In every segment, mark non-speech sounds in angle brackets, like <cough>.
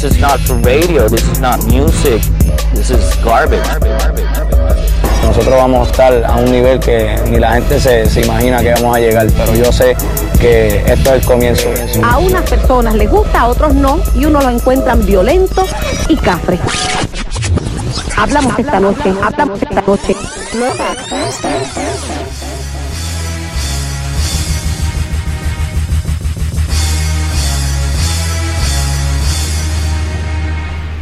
this is not for radio, this is not music, this is garbage. Nosotros vamos a estar a un nivel que ni la gente se, se imagina que vamos a llegar, pero yo sé que esto es el comienzo. A unas personas les gusta, a otros no, y uno lo encuentran violento y cafre. Hablamos esta noche, hablamos esta noche.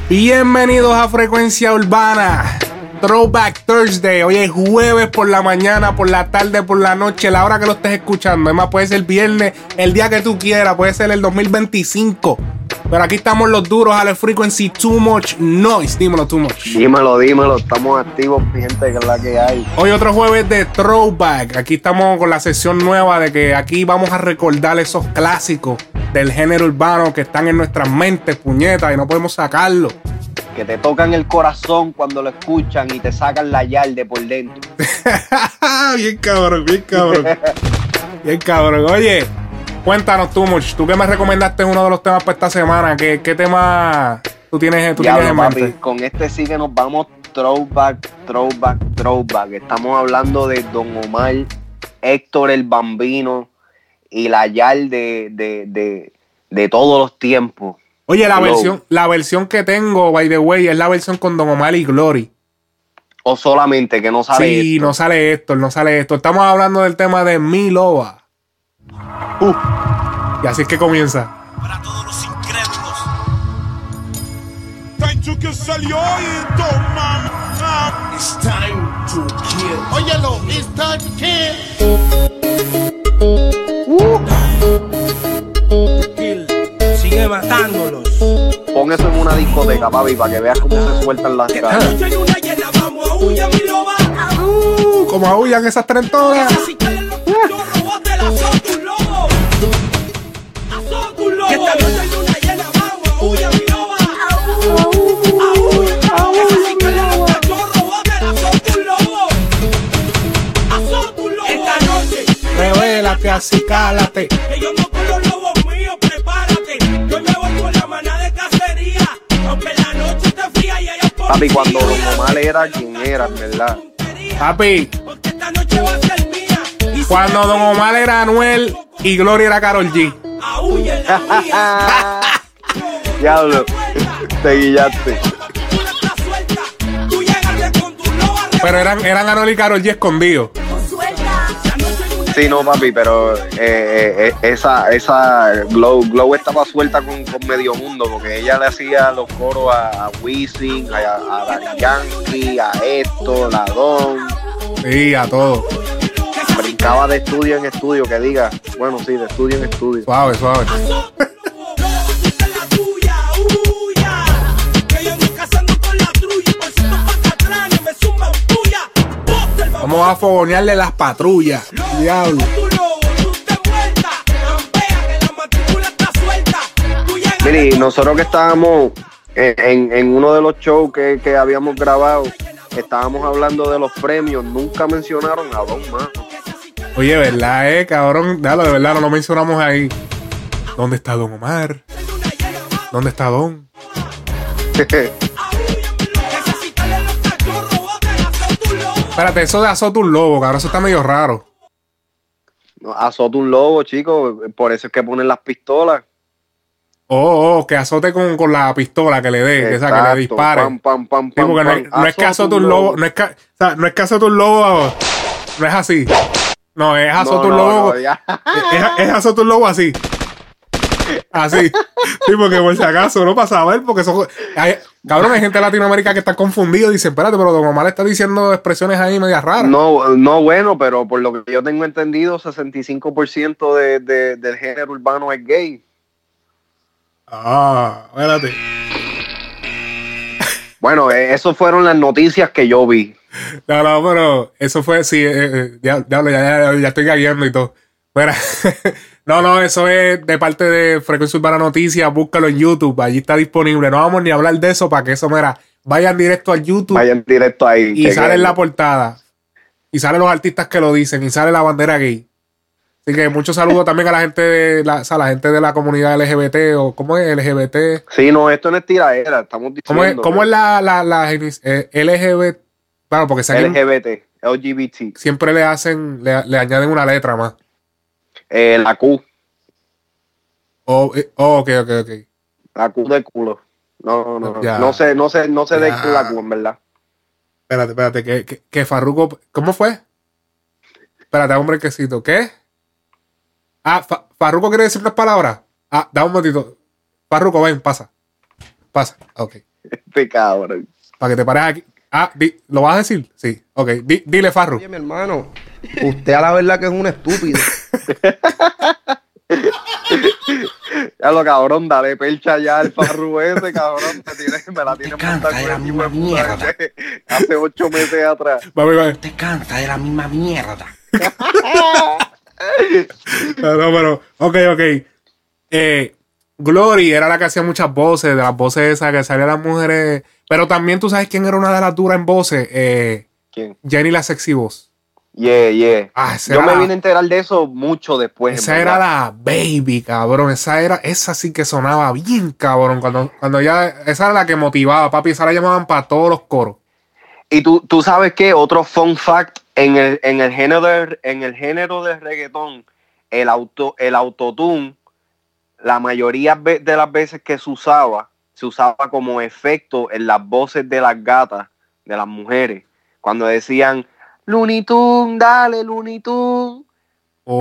Bienvenidos a Frecuencia Urbana. Throwback Thursday. Hoy es jueves por la mañana, por la tarde, por la noche, la hora que lo estés escuchando. Además, puede ser viernes, el día que tú quieras, puede ser el 2025. Pero aquí estamos los duros a la frequency Too Much Noise. Dímelo, Too Much. Dímelo, dímelo, estamos activos, mi gente, que es la que hay. Hoy otro jueves de Throwback. Aquí estamos con la sesión nueva de que aquí vamos a recordar esos clásicos del género urbano que están en nuestras mentes, puñetas, y no podemos sacarlo. Que te tocan el corazón cuando lo escuchan y te sacan la yarde por dentro. <laughs> bien cabrón, bien cabrón. <laughs> bien cabrón. Oye, cuéntanos tú, Much. Tú que me recomendaste uno de los temas para esta semana. ¿Qué, qué tema tú tienes, tú tienes en mente? con este sí que nos vamos throwback, throwback, throwback. Estamos hablando de Don Omar, Héctor el Bambino y la yarde de, de, de todos los tiempos. Oye, la Hello. versión, la versión que tengo, by the way, es la versión con Don Omar y Glory. O solamente que no sale sí, esto. no sale esto, no sale esto. Estamos hablando del tema de Mi Loba. Uh. Y así es que comienza. para todos los incrédulos. Tancho que salió y toma. It's time to kill. Óyelo, it's time to kill. Kill. Sigue matándolos. Pon eso en una discoteca, papi, para que veas cómo se sueltan las caras. Uh, como aullan esas trentonas. Revélate, así cálate. Que yo no con los lobos míos, prepárate. Yo me voy con la manada de cacería. Aunque la noche esté fría y haya Papi, cuando. Don Omar era quien era, en verdad. Papi, Porque esta noche va a ser mía. Y si cuando Don Omar era Anuel y Gloria era Carol G. <laughs> Diablo, te guillaste. Pero eran, eran Anuel y Carol G escondidos. Sí, no, papi, pero eh, eh, eh, esa, esa Glow, Glow estaba suelta con, con medio mundo porque ella le hacía los coros a, a Wisin, a, a Daddy Yankee, a Héctor, a Don. Sí, a todos. Brincaba de estudio en estudio, que diga. Bueno, sí, de estudio en estudio. Suave, suave. Vamos a fogonearle las patrullas. Diablo. Nosotros que estábamos en, en- en uno de los shows que, que habíamos grabado, estábamos hablando de los premios, nunca mencionaron a Don Mano. Oye, ¿verdad, eh, cabrón? Dale, de verdad, no lo mencionamos ahí. ¿Dónde está Don Omar? ¿Dónde está Don? <laughs> Espérate, eso de azote un lobo, cabrón, eso está medio raro. Azota un lobo, chicos, por eso es que ponen las pistolas. Oh, oh, que azote con, con la pistola que le dé, que, esa, que le dispare. pam, pam, pam, Sí, porque no es, no es que Azota azote un lobo, no es que, o sea, no es que azote un lobo, no es así. No, es azote No, un no, lobo, no, es, es azote un lobo así. Así. Sí, porque por si acaso, no pasa a ver, porque eso. hay- cabrón, hay gente de Latinoamérica que está confundido y dice, espérate, pero Don Omar está diciendo expresiones ahí medias raras. No, no, bueno, pero por lo que yo tengo entendido, 65% de, de- del género urbano es gay. Ah, espérate. Bueno, eh, eso fueron las noticias que yo vi. No, no, pero eso fue, sí, eh, eh, ya, ya, ya, ya estoy gagueando y todo. <laughs> No, no, eso es de parte de Frecuencia Urbana Noticias, búscalo en YouTube, allí está disponible. No vamos ni a hablar de eso para que eso, mira, vayan directo al YouTube Vayan directo ahí. y sale en la portada. Y salen los artistas que lo dicen y sale la bandera gay. Así que muchos saludos <laughs> también a la gente de la, sea, la gente de la comunidad LGBT o cómo es LGBT. Sí, no, esto no es tiradera, estamos diciendo. ¿Cómo es, cómo es la, la, la eh, LGBT? Claro, porque sé que LGBT, LGBT. siempre le hacen, le, le añaden una letra más. Eh, la Q, Oh, eh, oh, ok, ok, ok. la Q de culo. No, no, no. Ya. No sé, no sé, no sé de la Q, en verdad. Espérate, espérate, que, que, que Farruko, ¿cómo fue? Espérate, un brequecito, ¿qué? Ah, Fa- Farruko quiere decir unas palabras. Ah, da un momentito. Farruko, ven, pasa. Pasa, ok. Este cabrón. Para que te pares aquí. Ah, di- ¿lo vas a decir? Sí, ok. Di- dile, Farru. Oye, mi hermano, usted a la verdad que es un estúpido. <laughs> <laughs> Ya lo cabrón, dale percha ya al farru ese, cabrón. Te tiene, me la tiene canta montada de con la misma mierda. Hace ocho meses atrás. Vamos, vamos. Te canta de la misma mierda. <laughs> No, no, pero, ok, ok. Eh, Glory era la que hacía muchas voces, de las voces esas que salían las mujeres. Pero también tú sabes quién era una de las duras en voces. Eh, ¿Quién? Jenny la sexy voz. Yeah, yeah. Ah, Yo me la- vine a enterar de eso mucho después. Esa era la baby, cabrón. Esa era, esa sí que sonaba bien, cabrón. Cuando, cuando ya, esa era la que motivaba, papi. Esa la llamaban para todos los coros. Y tú, tú sabes que otro fun fact en el, en el género de, en el género del reggaetón, el auto, el autotune, la mayoría de las veces que se usaba, se usaba como efecto en las voces de las gatas, de las mujeres. Cuando decían Looney Tunes, dale Looney Tunes,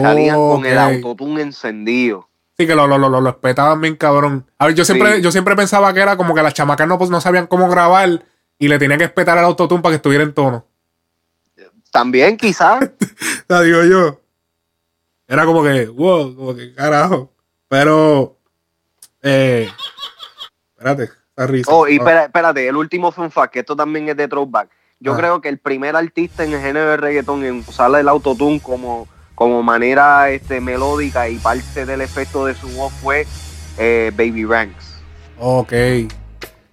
salían con el autotune encendido. Sí, que lo, lo, lo, lo, espetaban bien, cabrón. A ver, yo siempre, Sí. yo siempre pensaba que era como que las chamacas no, pues, no sabían cómo grabar y le tenían que espetar el autotune para que estuviera en tono. También quizás. La <laughs> digo yo. Era como que, wow, como que carajo. Pero, eh, espérate, esa risa. Oh, y Ah. espera- espérate, el último fun fact, que esto también es de throwback. Yo Ah. creo que el primer artista en el género de reggaetón en usar el autotune como, como manera este, melódica y parte del efecto de su voz fue eh, Baby Ranks. Ok.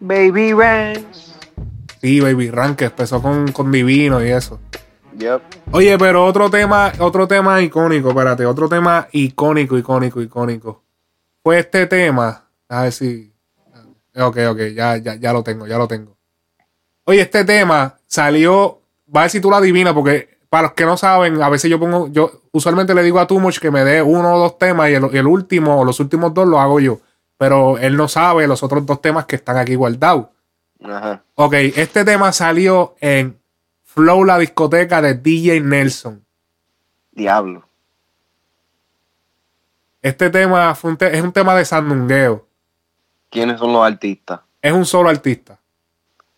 Baby Ranks. Sí, Baby Rank, que empezó con, con Divino y eso. Yep. Oye, pero otro tema, otro tema icónico, espérate, otro tema icónico, icónico, icónico. Fue este tema. A ver si. Ok, ok, ya, ya, ya lo tengo, ya lo tengo. Oye, este tema salió. Va a ver si tú lo adivinas, porque para los que no saben, a veces yo pongo. Yo usualmente le digo a Tumuch que me dé uno o dos temas y el, último o los últimos dos los hago yo. Pero él no sabe los otros dos temas que están aquí guardados. Ajá. Ok, este tema salió en Flow la discoteca de DJ Nelson. Diablo. Este tema fue un te- es un tema de sandungueo. ¿Quiénes son los artistas? Es un solo artista.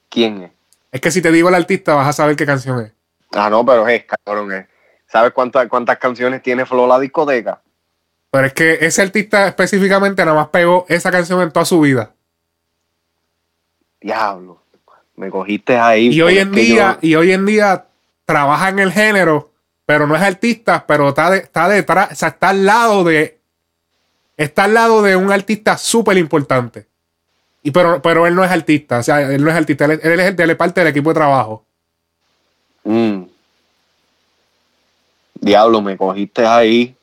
¿Quién es? Es que si te digo el artista vas a saber qué canción es. Ah, no, pero es cabrón. Es. ¿Sabes cuántas, cuántas canciones tiene Flo la discoteca? Pero es que ese artista específicamente nada más pegó esa canción en toda su vida. Diablo. Me cogiste ahí. Y hoy en día, yo- y hoy en día trabaja en el género, pero no es artista, pero está, de- está detrás, o sea, está al lado de. Está al lado de un artista súper importante. Y pero, pero él no es artista, o sea, él no es artista, él, es- él es el- él es parte del equipo de trabajo. Mm. Diablo, me cogiste ahí.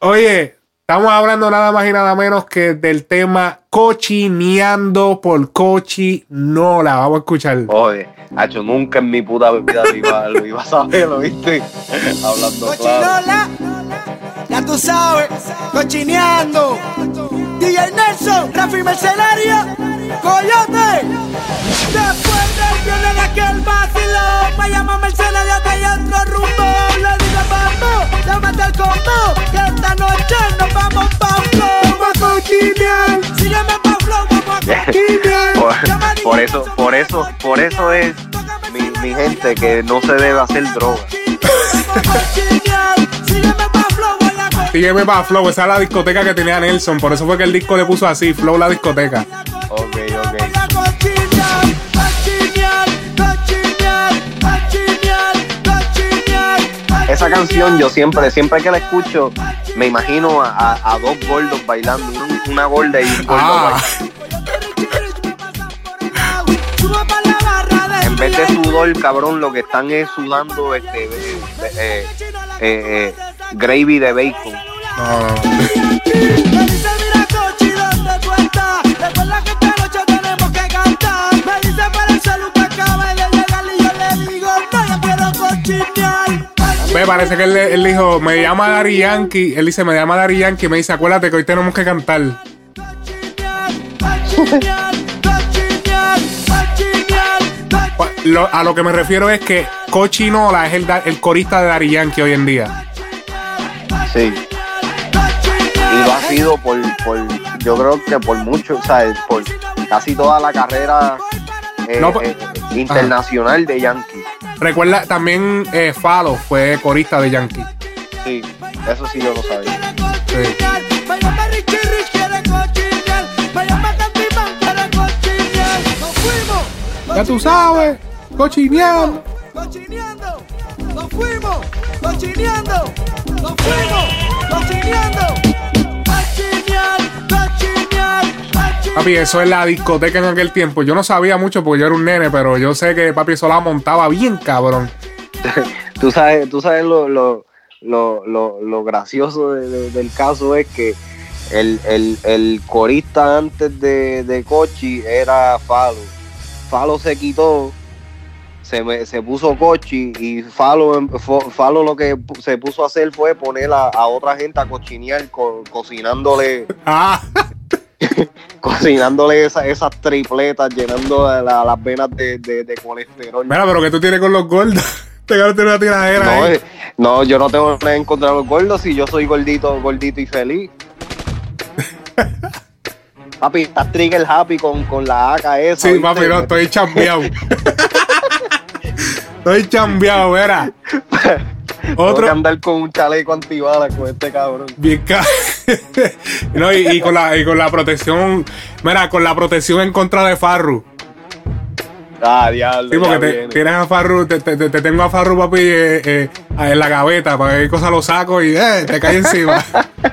Oye, estamos hablando nada más y nada menos que del tema cochineando por cochinola. Vamos a escuchar. Oye, Hacho, nunca en mi puta vida lo iba, lo iba a saber, ¿lo viste? Hablando claro. Cochinola, ya tú sabes, cochineando. DJ Nelson, Rafi Mercenario, Coyote. Después del viernes de aquel vacilón, me llama Mercenario que hay otro rumbo. Le digo, vamos, llámate al combo, que esta noche nos vamos pa' flow. Vamos a cochinear, sígueme pa' flow, vamos a por eso, por eso, por eso es mi, mi gente que no se debe hacer droga. Sígueme para Flow, esa es la discoteca que tenía Nelson. Por eso fue que el disco le puso así, Flow la discoteca. Ok, ok. Esa canción yo siempre, siempre que la escucho, me imagino a, a- a dos gordos bailando, un- una gorda y un gordo Ah, bailando. En vez de sudor, cabrón, lo que están es sudando este, eh, eh, eh, eh, gravy de bacon. No. Me parece que él, él dijo, me llama Dari Yankee. Él dice, me llama Dari Yankee. Me dice, acuérdate que hoy tenemos que cantar. Lo- a lo que me refiero es que Cochinola es el, el corista de Dari Yankee hoy en día. Sí. Y lo ha sido por, por yo creo que por mucho, o sea, por casi toda la carrera eh, No, pues- eh, internacional de Yankee. Recuerda, también eh, Falo fue corista de Yankee. Sí, eso sí yo lo sabía. Sí. Ya tú sabes, cochineando. Cochineando. Nos fuimos. Cochineando. Nos fuimos. Cochineando. Cochinear, cochinear, cochinear. Papi, eso es la discoteca en aquel tiempo. Yo no sabía mucho porque yo era un nene, pero yo sé que papi eso la montaba bien cabrón. <laughs> Tú sabes, tú sabes lo, lo, lo, lo, lo gracioso de- de- del caso es que el, el, el corista antes de, de Cochi era Falo. Falo se quitó, se, me- se puso Cochi y Falo, em- Falo lo que se puso a hacer fue poner a, a otra gente a cochinear co- cocinándole <laughs> Ah, <laughs> cocinándole esa- esas tripletas, llenando la- las venas de, de- de colesterol. mira, pero que tú tienes con los gordos. <laughs> Te tiene una tiradera No, ahí. eh, no, yo no tengo nada en contra de los gordos si yo soy gordito, gordito y feliz. papi, estás trigger happy con, con la AK esa. Sí, ¿viste? papi, no, estoy chambeado. Estoy chambeado, verá. <laughs> Tengo que Otro, andar con un chaleco antibalas con este cabrón. bien <laughs> no, y, y con la, y con la protección, mira, con la protección en contra de Farru. Ah, diablo. Sí, porque te, tienes a Farru, te, te- te tengo a Farru, papi, eh, eh, en la gaveta, para que cosa lo saco y eh, te cae encima.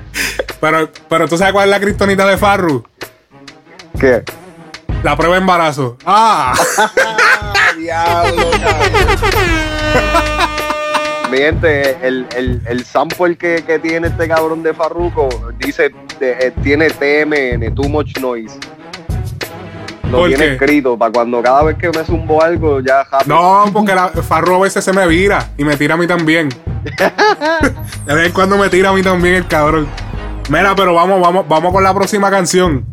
<laughs> pero, pero tú sabes cuál es la cristonita de Farru? ¿Qué? La prueba de embarazo. Ah, diablo, cabrón. <laughs> Mi gente, el, el, el sample que, que tiene este cabrón de Farruko dice, de- eh, tiene TMN, Too Much Noise. Lo ¿Por tiene qué? escrito para cuando cada vez que me zumbo algo ya happy. no, porque la, Farru a veces se me vira y me tira a mí también. <laughs> De vez en cuando me tira a mí también el cabrón. Mira, pero vamos, vamos, vamos con la próxima canción.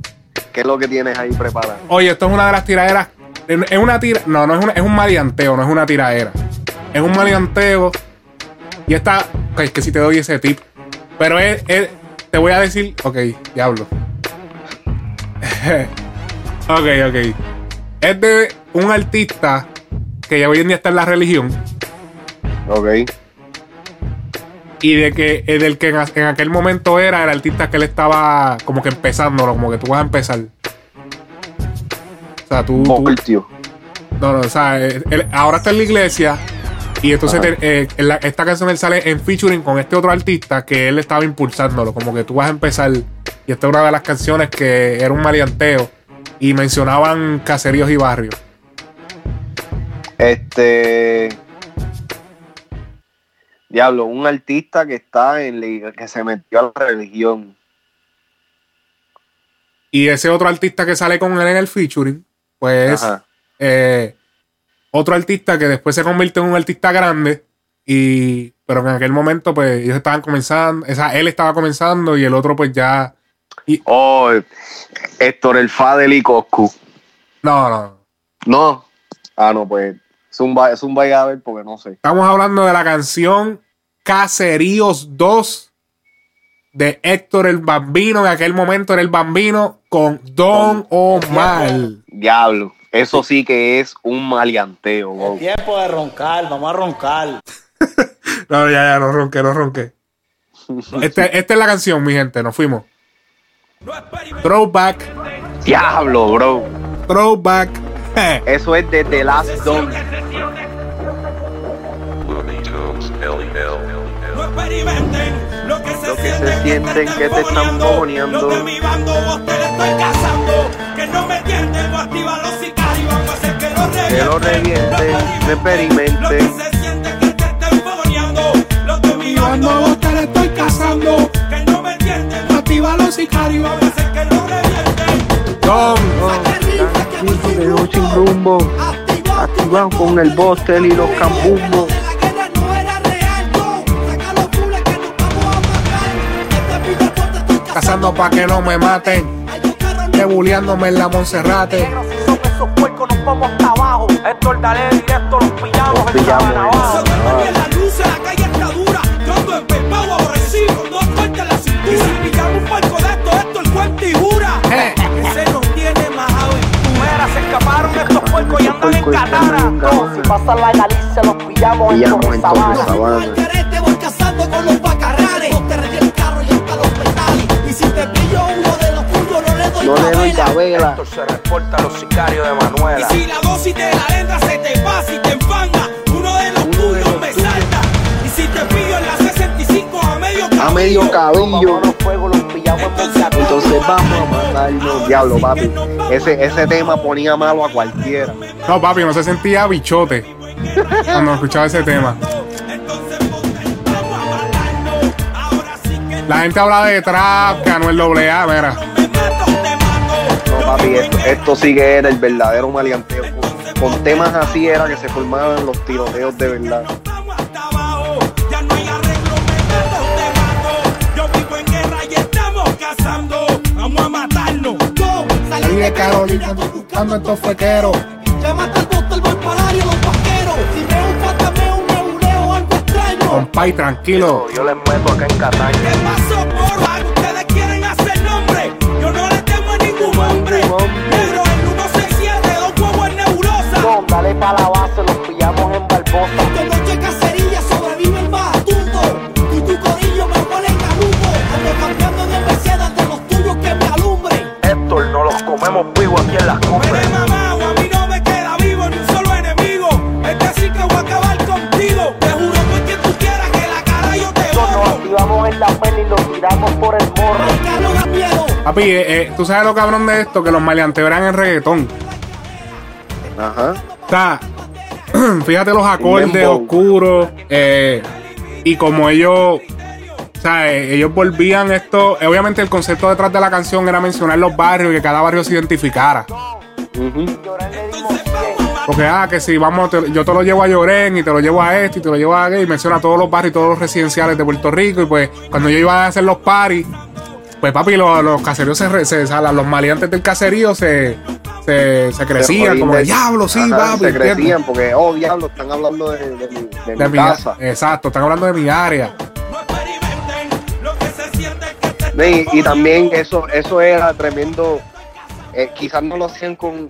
¿Qué es lo que tienes ahí preparado? Oye, esto es una de las tiraderas. Es una tira. No, no es una, es un maleanteo, no es una tiradera. Es un maleanteo. Y esta. ok, es que si te doy ese tip. Pero es, es- Te voy a decir. Ok, diablo. <laughs> ok, ok. Es de un artista que ya hoy en día está en la religión. Ok. Y de que eh, del que en aquel momento era el artista que él estaba como que empezándolo, como que tú vas a empezar. O sea, tú, tú-. No, no, o sea, eh, él ahora está en la iglesia y entonces te- eh, en la- esta canción él sale en featuring con este otro artista que él estaba impulsándolo, como que tú vas a empezar. Y esta es una de las canciones que era un maleanteo y mencionaban caseríos y barrios. Este. Diablo, un artista que está en la- que se metió a la religión. Y ese otro artista que sale con él en el featuring, pues eh, otro artista que después se convirtió en un artista grande. Y, pero en aquel momento, pues ellos estaban comenzando, o sea, él estaba comenzando y el otro, pues ya. Y, Oh, Héctor el Fadel y Coscu. no, no. No. Ah, no, pues. Zumba, zumba y a ver porque no sé. Estamos hablando de la canción Caseríos 2 de Héctor el Bambino. En aquel momento era el Bambino con Don Omar. Diablo. Eso sí que es un maleanteo, wow. Tiempo de roncar, vamos a roncar. <laughs> No, ya, ya, no ronqué, no ronqué. <laughs> Este- esta es la canción, mi gente. Nos fuimos. Throwback, Diablo, bro. throwback. <laughs> Eso es de The Last Don. No experimenten lo que se sienten que este te están. Este lo de mi bando vos te le estoy cazando, que no me entiendes, voy a activar los sicarios, vamos a hacer que los revienten, que los revienten, lo este experimenten. Lo que se siente que te están fogoneando, lo de mi bando vos te le estoy cazando, que no me entiendes, voy a activar los sicarios, vamos a hacer que revienten. Rumbo, con el bostel y los cambumbos. Cazando pa' que no me maten. Debuleándome en la Monserrate. Son esos puercos, nos vamos hasta abajo. Héctor, dale directo, los pillamos en pillamos, eh. abajo. la luz, la calle está dura. Yo ando empepado, aborrecido, no suelta la cintura. Y si pillamos un palco de esto, esto el cuento y jura. Ese nos tiene más Mira, se escaparon estos puercos y andan en Catara. Catara. Si pasan la Galicia, los pillamos en Torre Sabana. No le doy cabela. Héctor se reporta a los sicarios de Manuela. Y si la dosis de la letra se te pasa y te enfanga, uno de los tuyos me salta. Y si te pillo en la 65 a medio A medio cabillo. A los pillamos en. Entonces vamos a matarnos. Diablo, papi. Ese, ese tema ponía malo a cualquiera. No, papi, no se sentía bichote cuando escuchaba ese tema. <laughs> La gente habla de trap, que Anuel AA, mira. Papi, esto, esto sí que era el verdadero maleanteo. Con, con temas así era que se formaban los tiroteos de verdad. Vamos a matarnos. Salí de Carolina buscando estos fequeros. Llámate al bostel, voy para área, los vaqueros. Si veo un fantasma, un neuleo, algo extraño. Compay, tranquilo. Yo les meto acá en Cataña. ¿Qué pasó, dale pa' la base, los pillamos en Barbosa. De noche cacería sobrevive el. Y tu corillo me huele en galuto. Ando cambiando de Mercedes de los tuyos que me alumbren. Héctor, no los comemos vivos aquí en las cumbres. a mí no me queda vivo ni un solo enemigo. Es que sí que voy a acabar contigo. Te juro por quien tú quieras que la cara yo te Nos borro. activamos en la peli y los tiramos por el morro. Papi, eh, eh, tú sabes lo cabrón de esto, que los maleanteos eran en reggaetón. Ajá. Sea, <clears throat> fíjate los acordes oscuros. eh, y como ellos. O sea, eh, ellos volvían esto. eh, Obviamente, el concepto detrás de la canción era mencionar los barrios y que cada barrio se identificara. Porque, ah, que si vamos, te- yo te lo llevo a Llorén y te lo llevo a este y te lo llevo a aquel, y menciona todos los barrios y todos los residenciales de Puerto Rico. Y pues, cuando yo iba a hacer los paris, pues papi, los, los caseríos se, se- o sea, los maleantes del caserío se, se, se crecían, como de diablo, sí, Ajá, papi. Se crecían porque, oh, diablo, están hablando de, de mi, de De mi mi- casa. Exacto, están hablando de mi área. Y, también eso, eso era tremendo. eh, quizás no lo hacían con,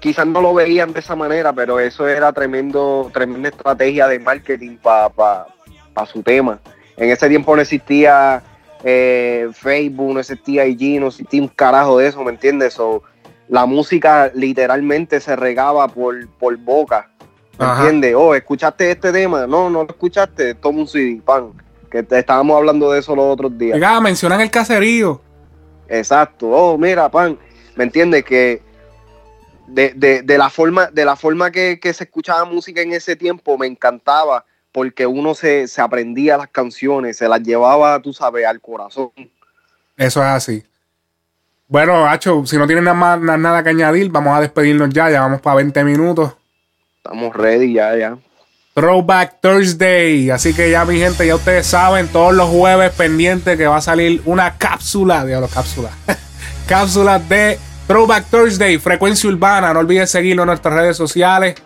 quizás no lo veían de esa manera, pero eso era tremendo, tremenda estrategia de marketing para pa, pa su tema. En ese tiempo no existía eh, Facebook, no existía IG, no existía un carajo de eso, ¿me entiendes? So, la música literalmente se regaba por, por boca. ¿Me Ajá. entiendes? Oh, ¿escuchaste este tema? No, no lo escuchaste, toma un CD, pan. Que te- estábamos hablando de eso los otros días. Llegaba, mencionan el caserío. Exacto. Oh, mira, pan. ¿Me entiendes? Que de, de- de la forma, de la forma que, que se escuchaba música en ese tiempo me encantaba porque uno se, se aprendía las canciones, se las llevaba, tú sabes, al corazón. Eso es así. Bueno, Hacho, si no tienen nada, más, na- nada que añadir, vamos a despedirnos ya. Ya vamos para 20 minutos. Estamos ready ya, ya. Throwback Thursday. Así que ya, mi gente, ya ustedes saben, todos los jueves pendientes que va a salir una cápsula, diablo, cápsula. <laughs> cápsula de Throwback Thursday, frecuencia urbana. No olvides seguirnos en nuestras redes sociales.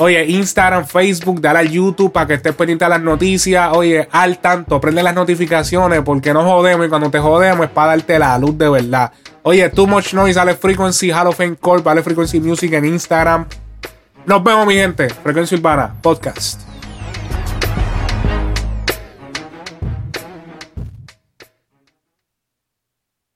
Oye, Instagram, Facebook, dale al YouTube para que estés pendiente a las noticias. Oye, al tanto, prende las notificaciones porque no jodemos y cuando te jodemos es para darte la luz de verdad. Oye, Too Much Noise, Ale Frequency, Hall of Fame Corp, Ale Frequency Music en Instagram. Nos vemos, mi gente. Frecuencia Urbana, podcast.